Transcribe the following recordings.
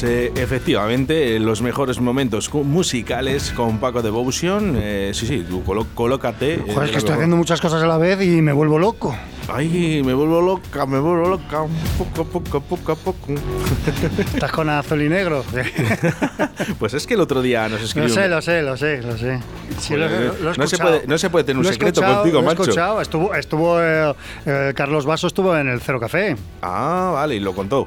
Pues eh, efectivamente, los mejores momentos musicales con Paco Devotion. Eh, sí, sí, tú colócate. Eh, Joder, es que estoy haciendo muchas cosas a la vez y me vuelvo loco. Ay, me vuelvo loca, me vuelvo loca, poco a poco, poco a poco. ¿Estás con azul y negro? pues es que el otro día nos escribió... Lo sé, lo sé, lo sé, lo sé. No, se puede, no se puede tener un secreto contigo, macho. Escuchado. Estuvo, estuvo Carlos Vaso estuvo en el Cero Café. Ah, vale, y lo contó.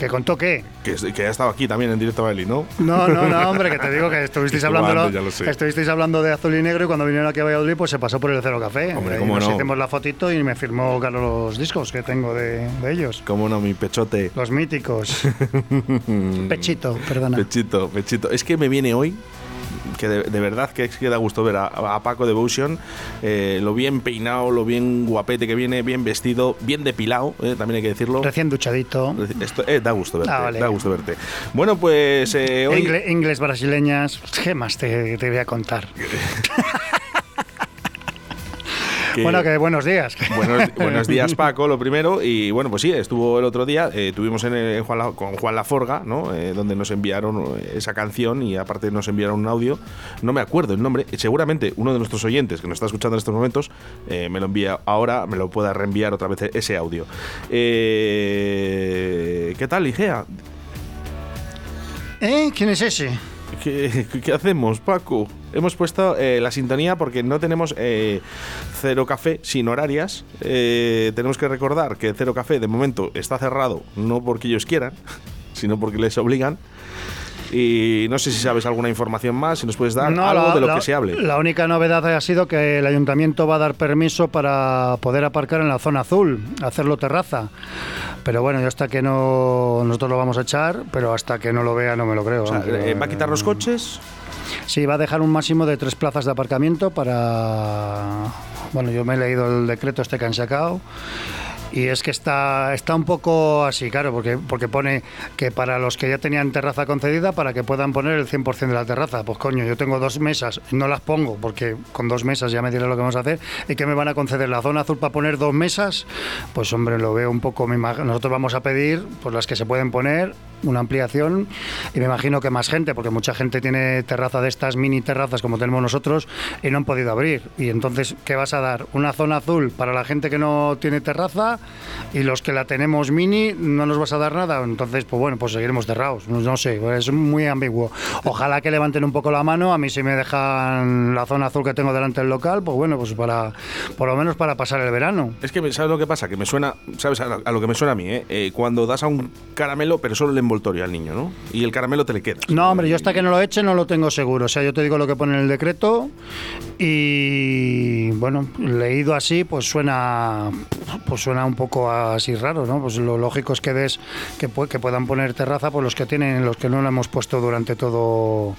¿Que contó qué? Que, que ha estado aquí también en directo a ¿no? No, no, no, hombre, que te digo que estuvisteis, hablando, estuvisteis hablando de azul y negro y cuando vinieron aquí a Valladolid pues se pasó por el Cero Café. Hombre, cómo nos hicimos la fotito y me firmó Carlos los discos que tengo de, ellos. Cómo no, mi pechote. Los míticos. pechito, perdona. Pechito, pechito. Es que me viene hoy que de, verdad que, es que da gusto ver a, Paco Devotion, eh, lo bien peinado, lo bien guapete que viene, bien vestido, bien depilado, eh, también hay que decirlo. Recién duchadito. Esto, eh, da gusto verte, ah, da gusto verte. Bueno, pues hoy... Inglés, brasileñas, ¿qué más te, te voy a contar? bueno, que buenos días. Buenos, días, Paco, lo primero. Y bueno, pues sí, estuvo el otro día, eh, tuvimos en, Juan con Juan Laforga, ¿no? Eh, donde nos enviaron eh, esa canción y aparte nos enviaron un audio. No me acuerdo el nombre. Seguramente uno de nuestros oyentes que nos está escuchando en estos momentos me lo envía ahora, me lo pueda reenviar otra vez ese audio. ¿Qué tal, Igea? ¿Eh? ¿Quién es ese? ¿Qué, hacemos, Paco? Hemos puesto eh, la sintonía porque no tenemos eh, Cero Café sin horarias. Eh, tenemos que recordar que Cero Café de momento está cerrado, no porque ellos quieran, sino porque les obligan. Y no sé si sabes alguna información más, si nos puedes dar algo de lo que se hable. La única novedad ha sido que el ayuntamiento va a dar permiso para poder aparcar en la zona azul, hacerlo terraza. Pero bueno, yo hasta que no. Nosotros lo vamos a echar, pero hasta que no lo vea no me lo creo. ¿Va a quitar los coches? Sí, va a dejar un máximo de tres plazas de aparcamiento para... Bueno, yo me he leído el decreto este que han sacado y es que está, está un poco así, claro, porque, porque pone que para los que ya tenían terraza concedida, para que puedan poner el 100% de la terraza. Pues coño, yo tengo dos mesas, no las pongo porque con dos mesas ya me diré lo que vamos a hacer. ¿Y que me van a conceder la zona azul para poner dos mesas? Pues hombre, lo veo un poco. Nosotros vamos a pedir pues las que se pueden poner, una ampliación y me imagino que más gente, porque mucha gente tiene terraza de estas mini terrazas como tenemos nosotros y no han podido abrir. Y entonces, ¿qué vas a dar? ¿Una zona azul para la gente que no tiene terraza? y los que la tenemos mini no nos vas a dar nada, entonces pues bueno, pues seguiremos cerrados, no, sé, es muy ambiguo. Ojalá que levanten un poco la mano, a mí si me dejan la zona azul que tengo delante del local, pues bueno, pues para por lo menos para pasar el verano. Es que sabes lo que pasa, que me suena, sabes a lo que me suena a mí, ¿eh? Eh, cuando das a un caramelo, pero solo el envoltorio al niño, ¿no? Y el caramelo te le queda. No, hombre, yo hasta que no lo eche no lo tengo seguro, o sea, yo te digo lo que pone en el decreto y bueno, leído así, pues suena pues suena un poco así raro, ¿no? Pues lo lógico es que des que, que puedan poner terraza por los que tienen, los que no lo hemos puesto durante todo,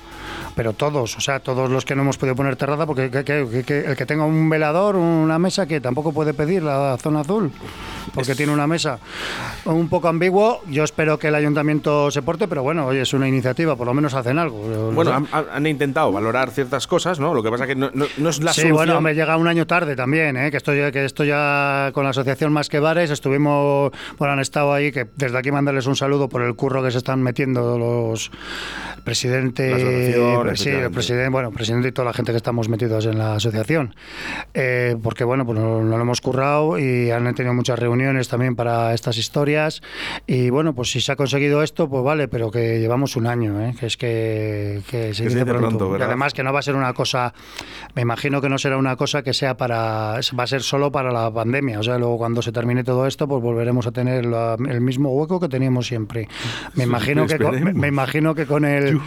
pero todos, o sea, todos los que no hemos podido poner terraza, porque el que tenga un velador, una mesa, que tampoco puede pedir la zona azul, porque tiene una mesa un poco ambiguo. Yo espero que el ayuntamiento se porte, pero bueno, oye, es una iniciativa, por lo menos hacen algo. Bueno, han, intentado valorar ciertas cosas, ¿no? Lo que pasa que no, no, es la sí, bueno, me llega un año tarde también, ¿eh? que estoy que estoy ya con la asociación Más que Bares, estuvimos, bueno, han estado ahí, que desde aquí mandarles un saludo por el curro que se están metiendo los presidente, sí, el presidente, bueno, presidente y toda la gente que estamos metidos en la asociación, eh, porque bueno, pues no, lo hemos currado y han tenido muchas reuniones también para estas historias y bueno, pues si se ha conseguido esto, pues vale, pero que llevamos un año, ¿eh? que es que, se dice pronto. y además que no va a ser una cosa, me imagino que no será una cosa que sea para, va a ser solo para la pandemia, o sea, luego cuando se termine todo esto, pues volveremos a tener el mismo hueco que teníamos siempre. Me imagino que me imagino que con el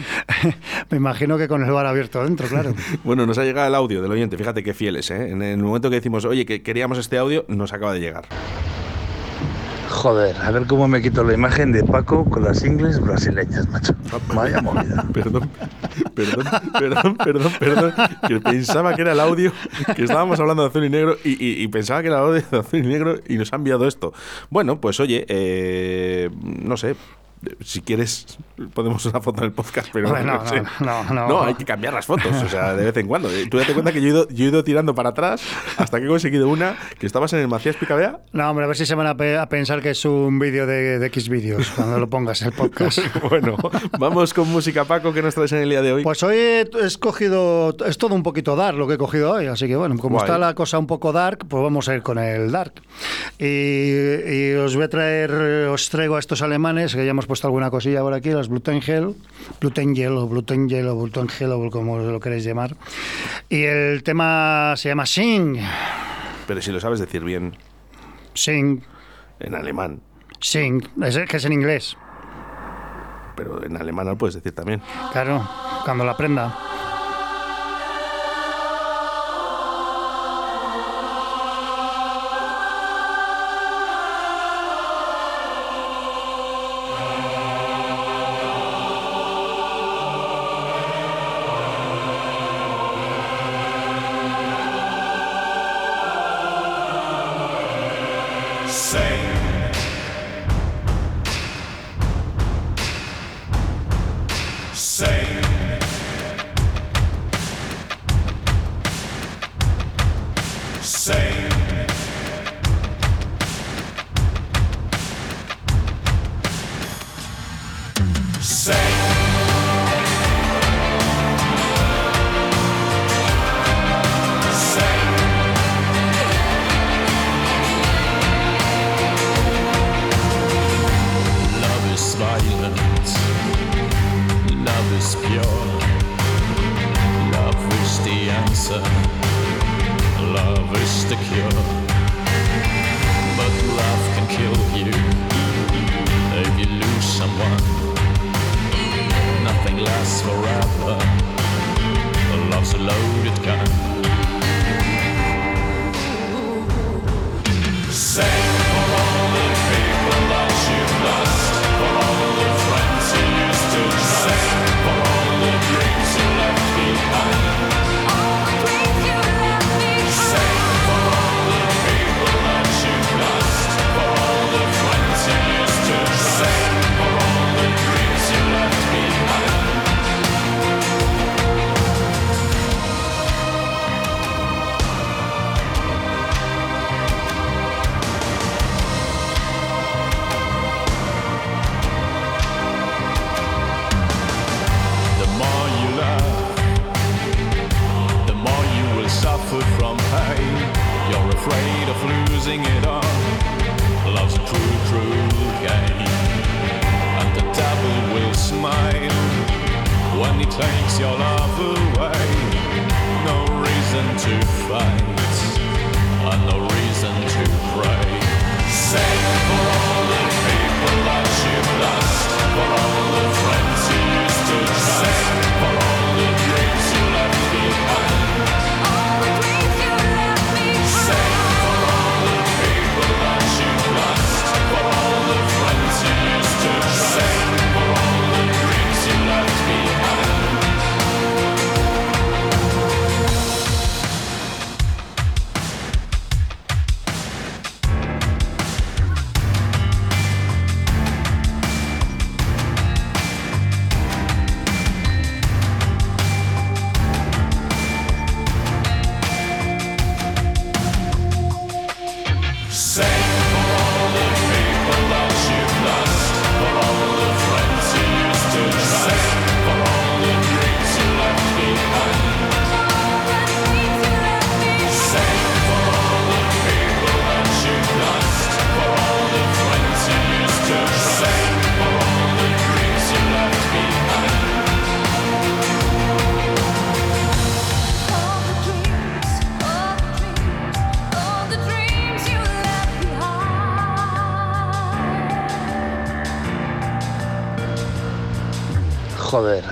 Me imagino que con el bar abierto dentro, claro. bueno, nos ha llegado el audio del oyente, fíjate qué fieles, ¿eh? En el momento que decimos, oye, que queríamos este audio, nos acaba de llegar. Joder, a ver cómo me quito la imagen de Paco con las ingles brasileñas, macho. Vaya movida. Perdón, perdón, perdón, perdón, perdón. Que pensaba que era el audio, que estábamos hablando de azul y negro y, y- y pensaba que era el audio de azul y negro y nos ha enviado esto. Bueno, pues oye, eh, no sé. Si quieres, podemos una foto en el podcast, pero no, no, sé. no, no, no. hay que cambiar las fotos, o sea, de vez en cuando. Tú date cuenta que yo he ido, yo he ido tirando para atrás hasta que he conseguido una que estabas en el Macías Picabea No, hombre, a ver si se van a, pe- a pensar que es un vídeo de, de X vídeos cuando lo pongas el podcast. Bueno, vamos con música, Paco, que nos traes en el día de hoy. Pues hoy he he escogido, es todo un poquito dark lo que he cogido hoy, así que bueno, como Guay. está la cosa un poco dark, pues vamos a ir con el dark. Y, y os voy a traer, os traigo a estos alemanes, que ya hemos puesto alguna cosilla por aquí, los Blutengel, Blutengel o Blutengel o Blutengel o como lo queréis llamar. Y el tema se llama Sing, Pero si lo sabes decir bien Sing, en alemán, Sing, es, que es en inglés, pero en alemán lo puedes decir también. claro, cuando la aprenda.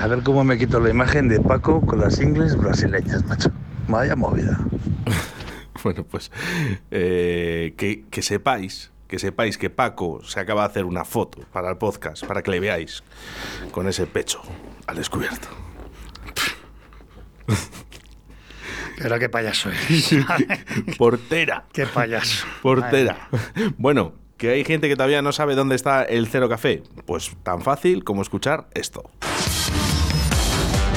A ver cómo me quito la imagen de Paco con las ingles brasileñas, macho. Vaya movida. Bueno, pues eh, que, que sepáis que sepáis que Paco se acaba de hacer una foto para el podcast, para que le veáis con ese pecho al descubierto. Pero qué payaso es. Portera. qué payaso. Portera. Bueno, que hay gente que todavía no sabe dónde está el Cero Café. Pues tan fácil como escuchar esto.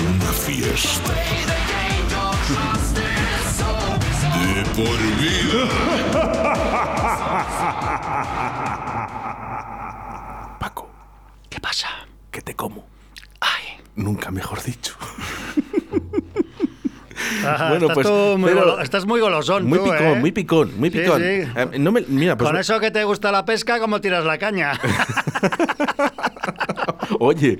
Una fiesta. De por vida. Paco, ¿Qué pasa? que te como. Ay. Nunca mejor dicho. Ah, Bueno, estás, pues, tú muy pero- golo- estás muy golosón, Muy tú, picón, ¿eh? muy picón, muy Sí, picón. sí. Eh, no me, mira, pues Con eso que te gusta la pesca, ¿cómo tiras la caña? Oye,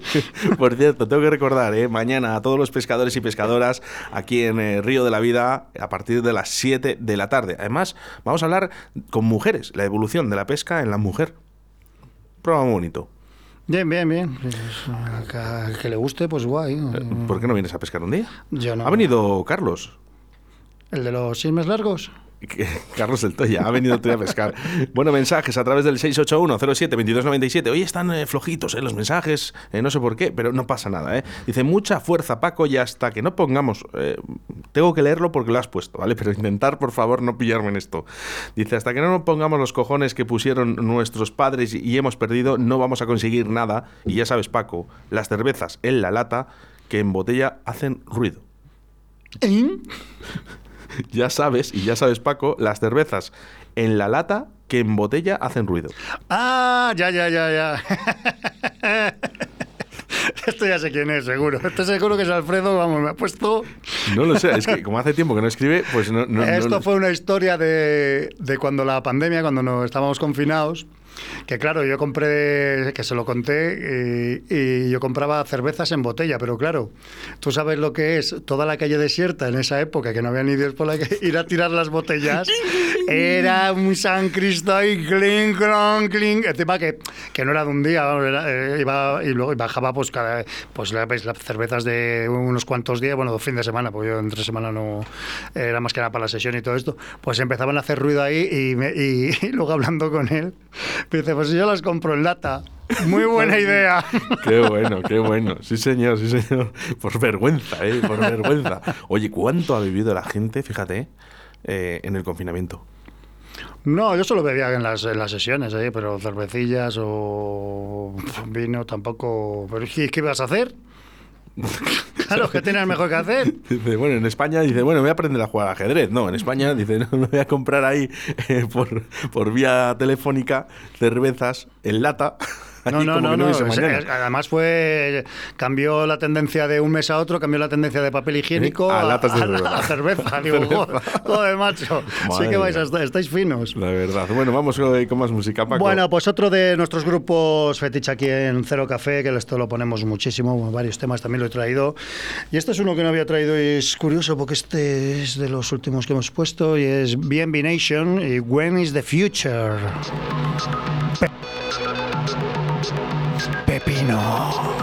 por cierto, tengo que recordar, ¿eh? mañana a todos los pescadores y pescadoras aquí en eh, Río de la Vida a partir de las 7 de la tarde. Además, vamos a hablar con mujeres, la evolución de la pesca en la mujer. Programa muy bonito. bien, bien, bien. Pues, que, le guste, pues guay. ¿Por qué no vienes a pescar un día? Yo no. Ha venido Carlos. ¿El de los chismes largos? Carlos del Toya, ha venido a pescar. Bueno, mensajes a través del 681-07-2297. Hoy están eh, flojitos eh, los mensajes, eh, no sé por qué, pero no pasa nada. Eh. Dice, mucha fuerza, Paco, y hasta que no pongamos... tengo que leerlo porque lo has puesto, ¿vale? Pero intentar, por favor, no pillarme en esto. Dice, hasta que no nos pongamos los cojones que pusieron nuestros padres y, hemos perdido, no vamos a conseguir nada. Y ya sabes, Paco, las cervezas en la lata que en botella hacen ruido. Ya sabes, y ya sabes, Paco, las cervezas en la lata que en botella hacen ruido. Ah, ya, ya, ya, ya. Esto ya sé quién es, seguro. Esto seguro que es Alfredo, vamos, me ha puesto... No lo sé, es que como hace tiempo que no escribe, pues no. no- Esto no- fue una historia de, de cuando la pandemia, cuando no estábamos confinados, que claro, yo compré, que se lo conté, y, y yo compraba cervezas en botella, pero claro, tú sabes lo que es toda la calle desierta en esa época, que no había ni Dios por la que ir a tirar las botellas, era un San Cristo y clink, clon, clink, encima que, que no era de un día, era, eh, iba y luego bajaba pues cada, pues las cervezas de unos cuantos días, bueno, dos fines de semana, porque yo entre semana no era más que nada para la sesión y todo esto, pues empezaban a hacer ruido ahí y, me- y- y luego hablando con él, dice, pues yo las compro en lata. Muy buena idea. Qué bueno, qué bueno. Sí, señor, sí, señor. Por vergüenza, ¿eh? Por vergüenza. Oye, ¿cuánto ha vivido la gente, fíjate, eh, en el confinamiento? No, yo solo bebía en las, en las sesiones, ¿eh? pero cervecillas o vino tampoco. ¿Pero qué, qué ibas a hacer? Claro, ¿qué tenías mejor que hacer? Dice, bueno, en España dice, bueno, voy a aprender a jugar al ajedrez. No, en España dice, no, no voy a comprar ahí eh, por, por vía telefónica cervezas en lata. No, no, no, no. además fue. Cambió la tendencia de un mes a otro, cambió la tendencia de papel higiénico A latas de a, cerveza. a cerveza. Digo, joder, macho. Madre sí que vais a estar, estáis finos. La verdad. Bueno, vamos con más música, Paco. Bueno, pues otro de nuestros grupos fetiche aquí en Cero Café, que esto lo ponemos muchísimo, varios temas también lo he traído. Y este es uno que no había traído y es curioso porque este es de los últimos que hemos puesto y es BNB Nation y When is the Future. Pe- Pepino.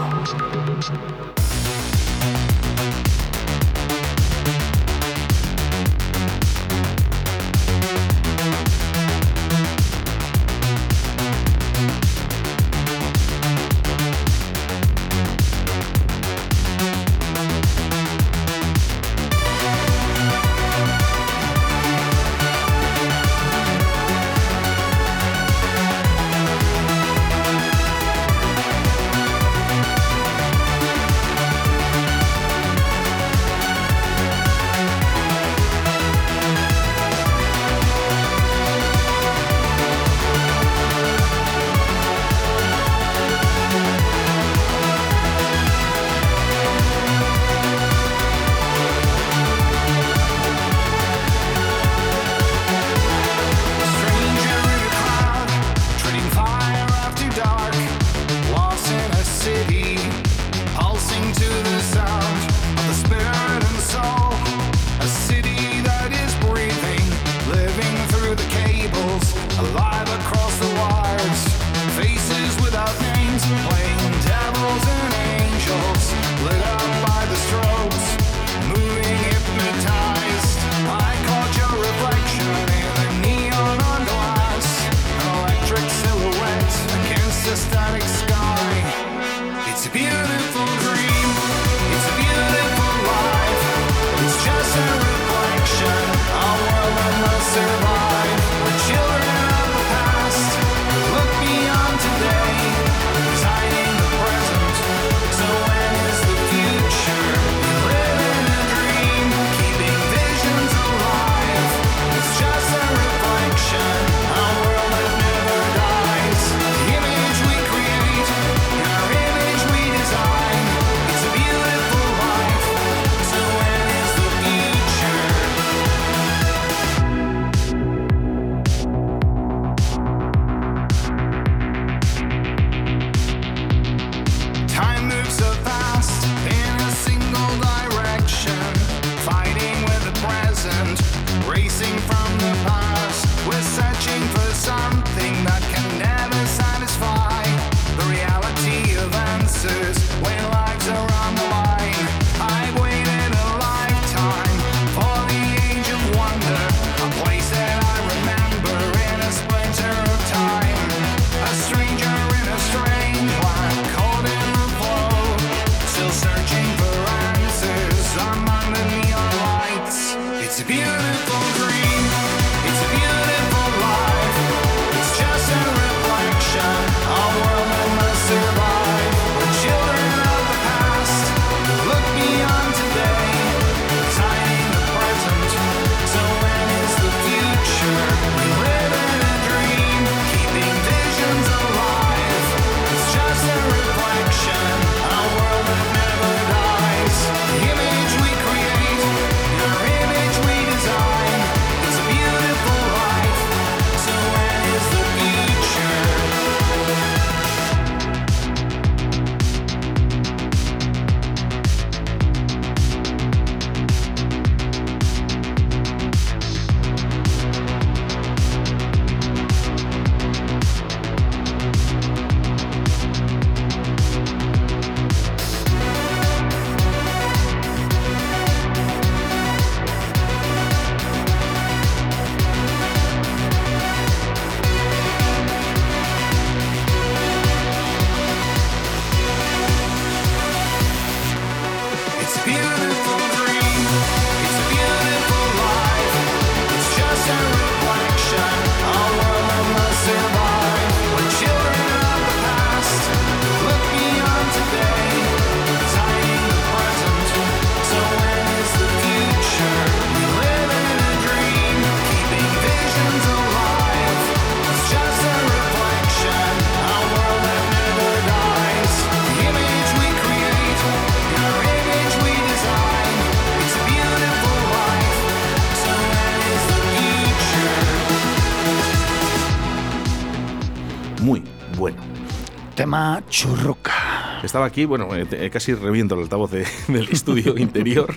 Churruca. Estaba aquí, bueno, eh, te- casi reviento el altavoz de- del estudio interior.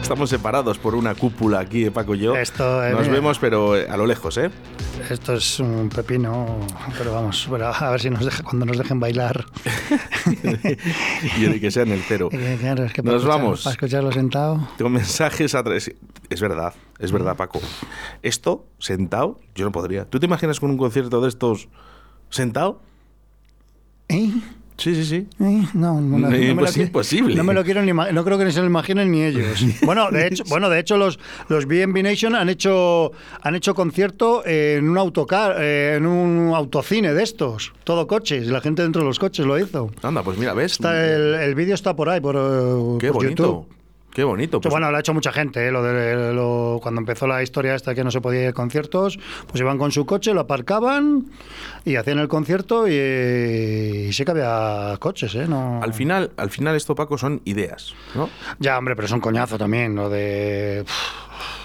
Estamos separados por una cúpula aquí, eh, Paco y yo. Esto, eh, Nos mira. vemos, pero eh, a lo lejos, ¿eh? Esto es un pepino, pero vamos, bueno, a ver si nos deja, cuando nos dejen bailar. y de que sea en el cero. Eh, claro, es que Nos escuchar- vamos. Para escucharlo sentado. Tengo mensajes a través. Es verdad, es verdad, Paco. Esto, sentado, yo no podría. ¿Tú te imaginas con un concierto de estos sentado? ¿Eh? Sí, sí, sí. Eh, No, no, me lo, imposible. No me lo quiero ni no creo que ni se lo imaginen ni ellos. Bueno, de hecho, bueno, de hecho los los BNB Nation han hecho han hecho concierto en un autocar, eh, en un autocine de estos, todo coches, y la gente dentro de los coches lo hizo. Anda, pues mira, ¿ves? Está el, el vídeo está por ahí por, Qué por bonito. YouTube. Qué bonito. Pues, bueno, lo ha hecho mucha gente, ¿eh? lo de lo- cuando empezó la historia esta que no se podía ir a conciertos, pues iban con su coche, lo aparcaban y hacían el concierto y, y sí que había coches, ¿eh? No... al final, al final esto, Paco, son ideas, ¿no? Ya, hombre, pero es un coñazo también, lo de...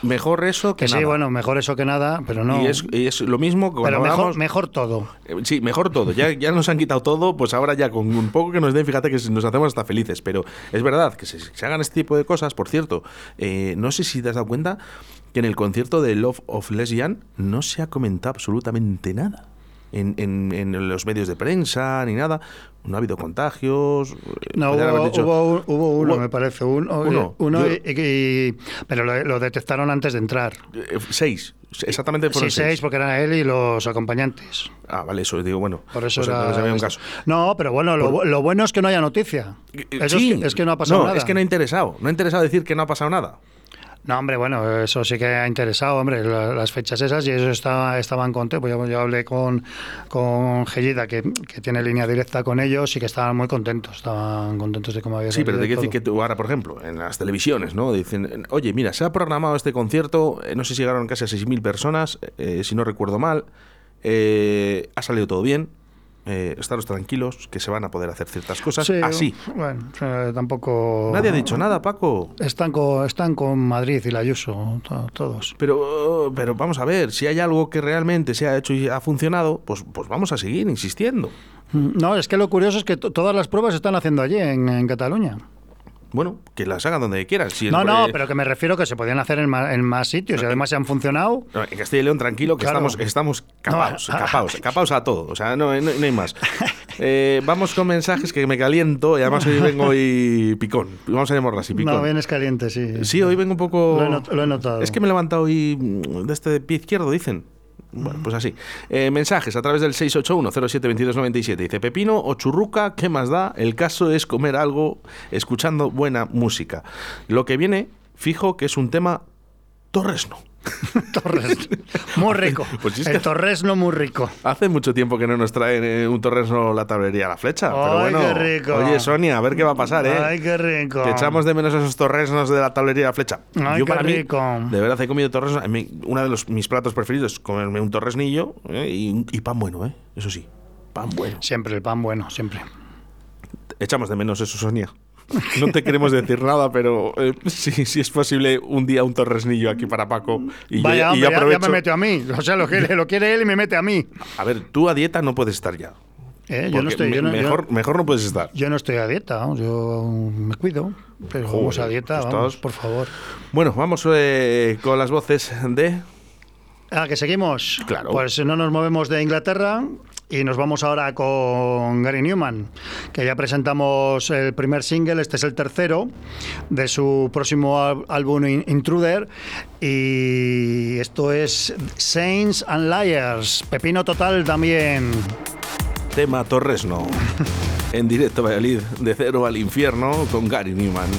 Mejor eso que, Que sí, nada. bueno, mejor eso que nada, pero no... Y es, y es lo mismo que pero mejor, hablamos- mejor todo. Eh, Sí, mejor todo. Ya, ya nos han quitado todo, pues ahora ya con un poco que nos den, fíjate que nos hacemos hasta felices. Pero es verdad que se, se hagan este tipo de cosas. Por cierto, eh, no sé si te has dado cuenta que en el concierto de Love of Lesbian no se ha comentado absolutamente nada. En, en- en los medios de prensa ni nada. No ha habido contagios. eh, No, hubo, dicho- hubo hubo uno, Hubo- me parece. un- Uno. uno Yo- y- y- pero lo, lo detectaron antes de entrar. eh, seis. Exactamente Sí, fueron seis, porque eran él y los acompañantes. Ah, vale, eso digo, bueno. Por eso pues era entonces había un esto. caso. No, pero bueno, lo, bu- lo bueno es que no haya noticia. Eh, Eso sí. es, que, es que no ha pasado No, nada. es que no ha interesado. No ha interesado decir que no ha pasado nada. No, hombre, bueno, eso sí que ha interesado, hombre, la- las fechas esas y eso estaba, estaban contentos. Pues yo, yo hablé con, con Gellida, que, que tiene línea directa con ellos y que estaban muy contentos, estaban contentos de cómo había Sí, pero te quiero decir que tú ahora, por ejemplo, en las televisiones, ¿no? Dicen, oye, mira, se ha programado este concierto, eh, no sé si llegaron casi a 6.000 personas, eh, si no recuerdo mal, eh, ha salido todo bien, eh, estaros tranquilos, que se van a poder hacer ciertas cosas Sí, así. Bueno, tampoco... Nadie ha dicho nada, Paco. Están con, están con Madrid y la Ayuso, to- todos. Pero, pero vamos a ver, si hay algo que realmente se ha hecho y ha funcionado, pues, pues vamos a seguir insistiendo. Mm, No, es que lo curioso es que to- todas las pruebas se están haciendo allí, en, en Cataluña. Bueno, que las hagan donde quieran. Si No, no, eh, pero que me refiero que se podían hacer en más, en más sitios y además se han funcionado. No, en Castilla y León, tranquilo, que Claro. estamos, estamos capaos, No, capaos, capaos a todo. O sea, no, no- no hay más. Eh, vamos con mensajes que me caliento y además hoy vengo y picón. Vamos a llamarlo así, picón. No, vienes caliente, sí. Sí, hoy vengo un poco. Lo he lo he notado. Es que me he levantado hoy mm, de este pie izquierdo, dicen. Bueno, pues así. Eh, mensajes a través del 681-072297. Dice Pepino o churruca, ¿qué más da? El caso es comer algo escuchando buena música. Lo que viene, fijo que es un tema torresno. Torres. Muy rico. Pues el torresno muy rico. Hace mucho tiempo que no nos traen eh, un torresno la tablería a la flecha. pero Ay, bueno, qué rico. Oye, Sonia, a ver qué va a pasar, ¿eh? Ay, qué rico. Que echamos de menos esos torresnos de la tablería a la flecha. Ay, Yo qué para mí, rico. de verdad, he comido mí, Uno de los, mis platos preferidos es comerme un torresnillo ¿eh? y, y pan bueno, ¿eh? Eso sí, pan bueno. Siempre el pan bueno, siempre. Echamos de menos eso, Sonia. No te queremos decir nada, pero eh, sí, sí es posible un día un torresnillo aquí para Paco. Y Vaya, yo, y yo hombre, ya- me mete a mí. O sea, lo quiere, lo quiere él y me mete a mí. A ver, tú a dieta no puedes estar ya. Eh, yo, no estoy, yo, no, yo- mejor, mejor no puedes estar. yo no estoy a dieta, yo me cuido. Pero Joder, vamos a dieta, pues vamos, por favor. Bueno, vamos eh, con las voces de. Ah, que seguimos. Claro. Pues no nos movemos de Inglaterra y nos vamos ahora con Gary Newman, que ya presentamos el primer single, este es el tercero de su próximo álbum In- Intruder y esto es Saints and Liars, pepino total también. Tema Torresno. en directo Valladolid, de cero al infierno, con Gary Newman.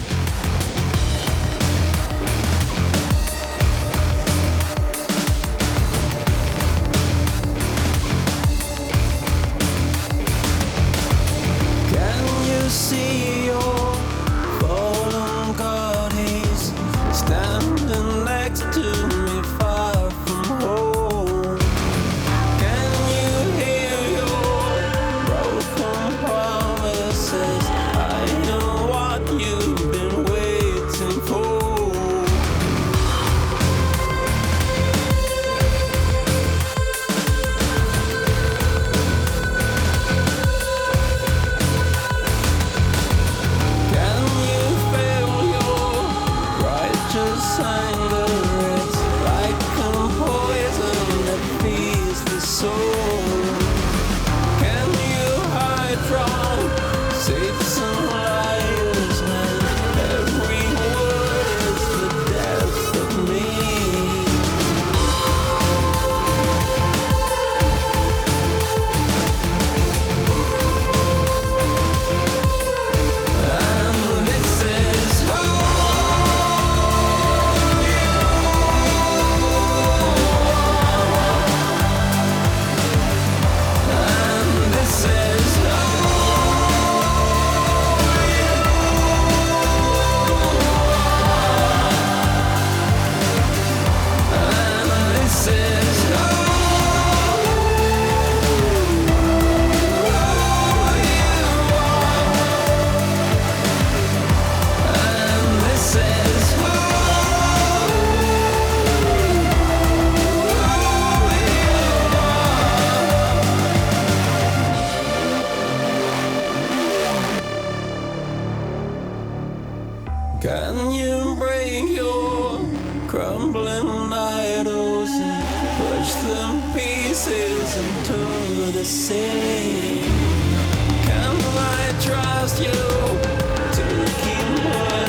Crumbling idols and push them pieces into the sea. Can I trust you to keep my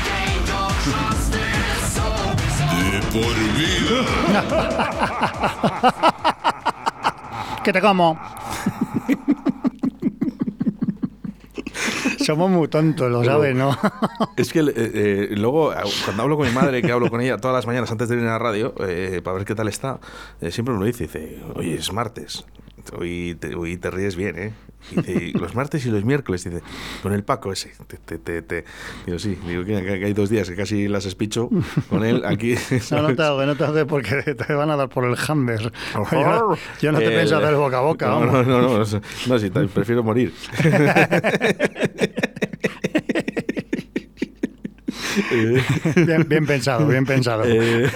De por vida. Que te como. Somos muy tontos, lo sabes, ¿no? Es que eh, eh, luego, cuando hablo con mi madre, que hablo con ella todas las mañanas antes de ir a la radio, eh, para ver qué tal está, eh, siempre me lo dice, dice, oye, es martes, hoy te, hoy te ríes bien, ¿eh? Dice, los martes y los miércoles, dice, con el Paco ese, te, te, te, te". Digo, sí, digo que, hay dos días que casi las espicho con él aquí. No, no te hago, no te hago porque te van a dar por el hammer. Yo no, yo no te El- pienso hacer boca a boca, No, vamos. no, no, no, no, no, sí, prefiero morir. Bien, pensado, bien pensado. eh,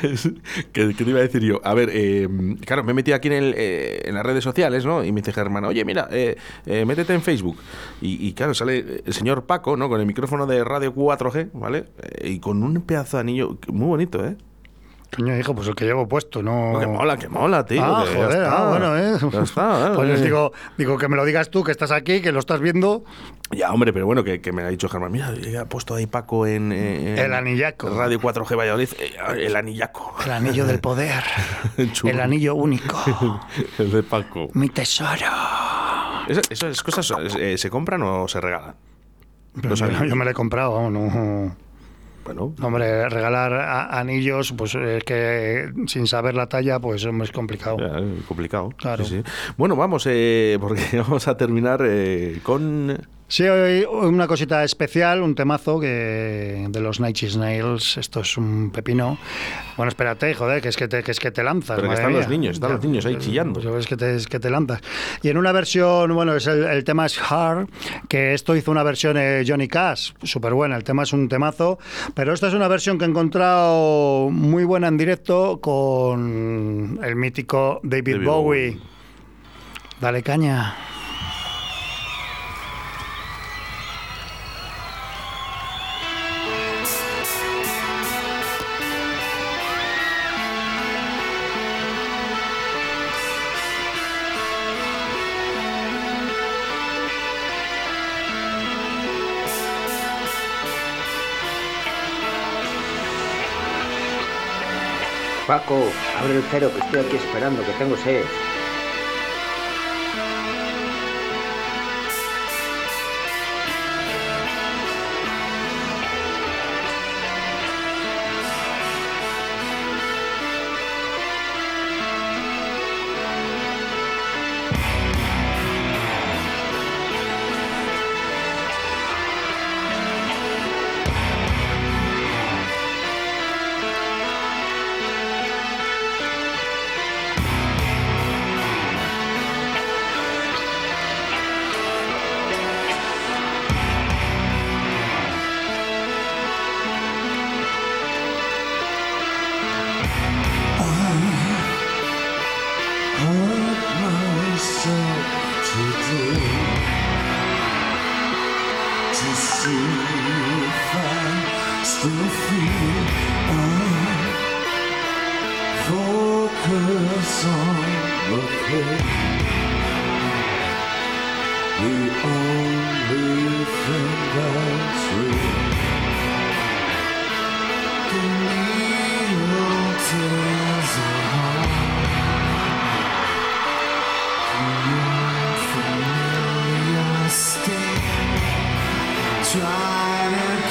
¿Qué, te iba a decir yo? A ver, eh, claro, me he metido aquí en, el, eh, en las redes sociales, ¿no? Y me dice Germán, oye, mira, eh, métete en Facebook. Y, y claro, sale el señor Paco, ¿no? Con el micrófono de Radio 4G, ¿vale? Y con un pedazo de anillo muy bonito, ¿eh? Coño, hijo, pues el que llevo puesto, no. Que mola, que mola, tío. Ah, que ya joder, está. ah, bueno, ¿eh? Ya está, ¿eh? Pues Eh, digo, digo que me lo digas tú, que estás aquí, que lo estás viendo. Ya, hombre, pero bueno, que, que me ha dicho Germán, mira, ha puesto ahí Paco en... eh, en El anillaco. Radio 4G Valladolid, eh, el anillaco. El anillo del poder. El anillo único. el de Paco. Mi tesoro. Esa- ¿Esas cosas eh, se compran o se regalan? Yo, anillos. yo me lo he comprado, vamos, no. Bueno, Hombre, regalar a- anillos, pues es que sin saber la talla, pues es complicado. ya, eh, complicado. Claro. Sí, sí. Bueno, vamos, eh, porque vamos a terminar eh, con... Sí, hoy una cosita especial, un temazo que de los Night Snails. Esto es un pepino. Bueno, espérate, joder, que es que te, que es que te lanzas. Pero que están los niños, están Ya, los niños ahí chillando. Pues ves que te, es que te lanzas. Y en una versión, bueno, es el, el tema es Hard, que esto hizo una versión eh, Johnny Cash, súper buena. El tema es un temazo, pero esta es una versión que he encontrado muy buena en directo con el mítico David, David Bowie. Bowie. Dale caña. Abre el cero que estoy aquí esperando, que tengo sed.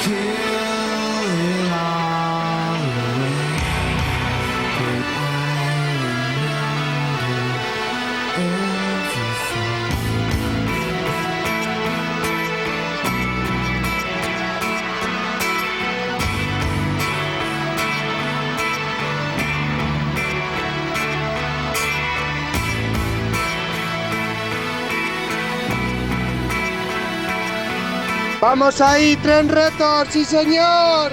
kiss. Vamos ahí, tren retor, sí señor.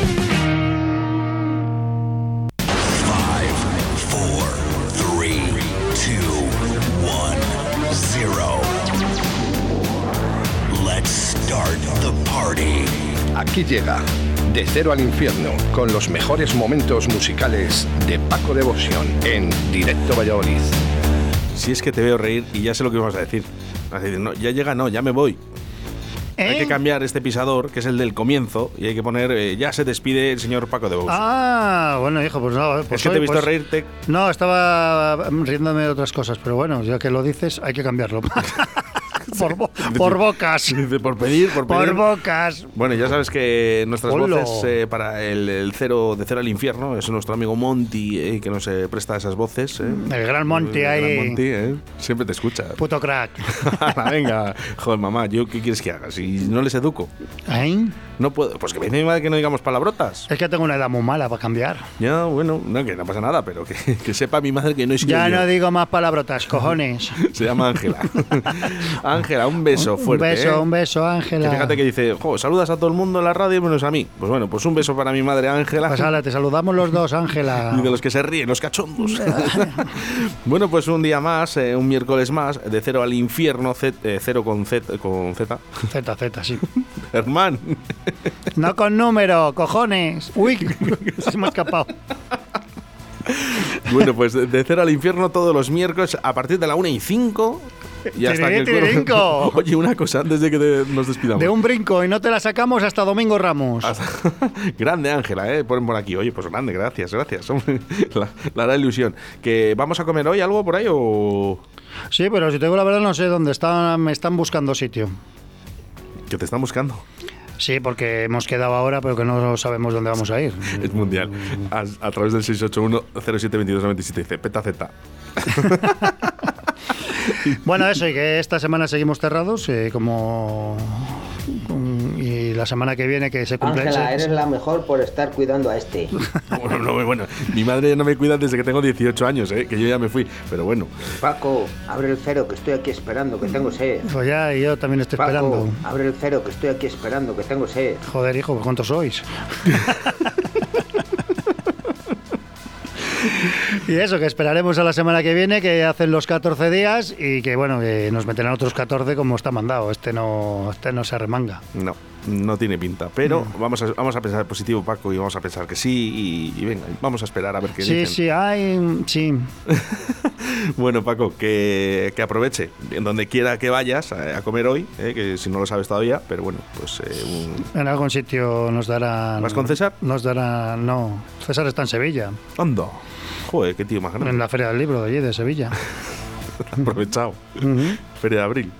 Aquí llega De Cero al Infierno con los mejores momentos musicales de Paco Devoción en Directo Valladolid. Si es que te veo reír y ya sé lo que vamos a decir. Vas a decir, no, ya llega, no, ya me voy. Hay ¿Eh? que cambiar este pisador, que es el del comienzo, y hay que poner, eh, ya se despide el señor Paco de Devoción. Ah, bueno, hijo, pues no. Pues es que te he hoy, visto pues- reírte. No, estaba riéndome de otras cosas, pero bueno, ya que lo dices, hay que cambiarlo. por, bo- por bocas. Por pedir, por pedir. Por bocas. Bueno, ya sabes que nuestras voces eh, para el, el cero de cero al infierno es nuestro amigo Monty eh, que nos eh, presta esas voces. El gran Monty El gran ahí. Monty, eh. Siempre te escucha. Puto crack. Venga, joder, mamá, ¿yo qué quieres que haga? Si no les educo. No puedo. Pues que me dice mi madre que no digamos palabrotas. Es que tengo una edad muy mala para cambiar. Ya, bueno, no, que no pasa nada, pero que, que sepa mi madre que no es Ya no digo más palabrotas, cojones. Se llama Ángela. Ángela, un beso un fuerte. beso, ¿eh? un beso, Ángela. Que fíjate que dice, jo, saludas a todo el mundo en la radio menos a mí. Pues bueno, pues un beso para mi madre Ángela. Pues ala, te saludamos los dos, Ángela. Y de los que se ríen, los cachondos. bueno, pues un día más, eh, un miércoles más, de cero al infierno, Z- eh, cero con Z. Con Z. Z, Z, sí. Herman. No con número, cojones. Uy, se me ha escapado. Bueno, pues de, de cero al infierno todos los miércoles a partir de la 1 y 5. Y hasta que el cuerpo-. Oye, una cosa antes de que te- nos despidamos. De un brinco y no te la sacamos hasta Domingo Ramos. Grande Ángela, ¿eh? Ponen por aquí. Oye, pues grande, gracias, gracias. La, la hará ilusión. ¿Que vamos a comer hoy algo por ahí o...? Sí, pero si te digo la verdad no sé dónde están, me están buscando sitio. Que te están buscando. Sí, porque hemos quedado ahora, pero que no sabemos dónde vamos a ir. Es mundial. A, a través del 681-072297 dice Peta Z. Bueno, eso, y que esta semana seguimos cerrados, eh, como... mm, Y la semana que viene que se cumple... Ángela, eres la mejor por estar cuidando a este. Bueno, no, bueno, mi madre ya no me cuida desde que tengo 18 años, ¿eh? que yo ya me fui. Pero bueno, Paco, abre el cero que estoy aquí esperando, que tengo sed. Pues ya, y yo también estoy Paco, esperando. abre el cero que estoy aquí esperando, que tengo sed. Joder, hijo, pues ¿cuántos sois? y eso, que esperaremos a la semana que viene, que hacen los 14 días y que, bueno, que nos meterán otros 14 como está mandado. Este no, este no se arremanga. no, no tiene pinta. Pero vamos, a, vamos a pensar positivo, Paco, y vamos a pensar que sí. Y, y venga, vamos a esperar a ver qué Sí, dicen. sí, hay, sí. Bueno, Paco, que, que aproveche en donde quiera que vayas a, a comer hoy, ¿eh? que si no lo sabes todavía, pero bueno, pues eh, un- En algún sitio nos darán... ¿Vas con César? Nos darán... No, César está en Sevilla, Anda. Joder, qué tío más grande. en la Feria del Libro de allí, de Sevilla. Aprovechado. Feria de abril.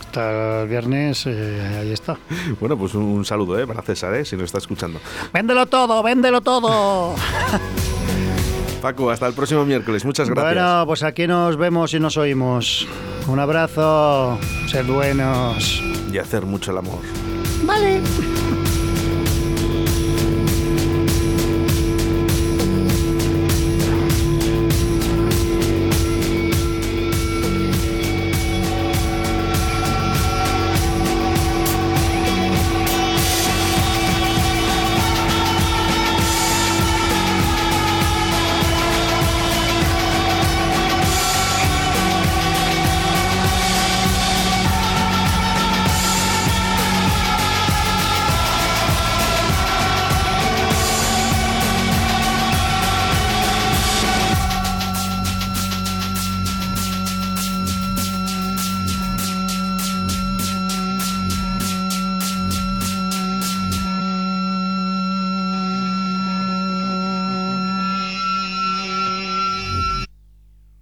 Hasta el viernes, eh, ahí está. Bueno, pues un, un saludo ¿eh? para César, ¿eh? si nos está escuchando. ¡Véndelo todo, véndelo todo! Paco, hasta el próximo miércoles. Muchas gracias. Bueno, pues aquí nos vemos y nos oímos. Un abrazo, sed buenos. Y hacer mucho el amor. Vale.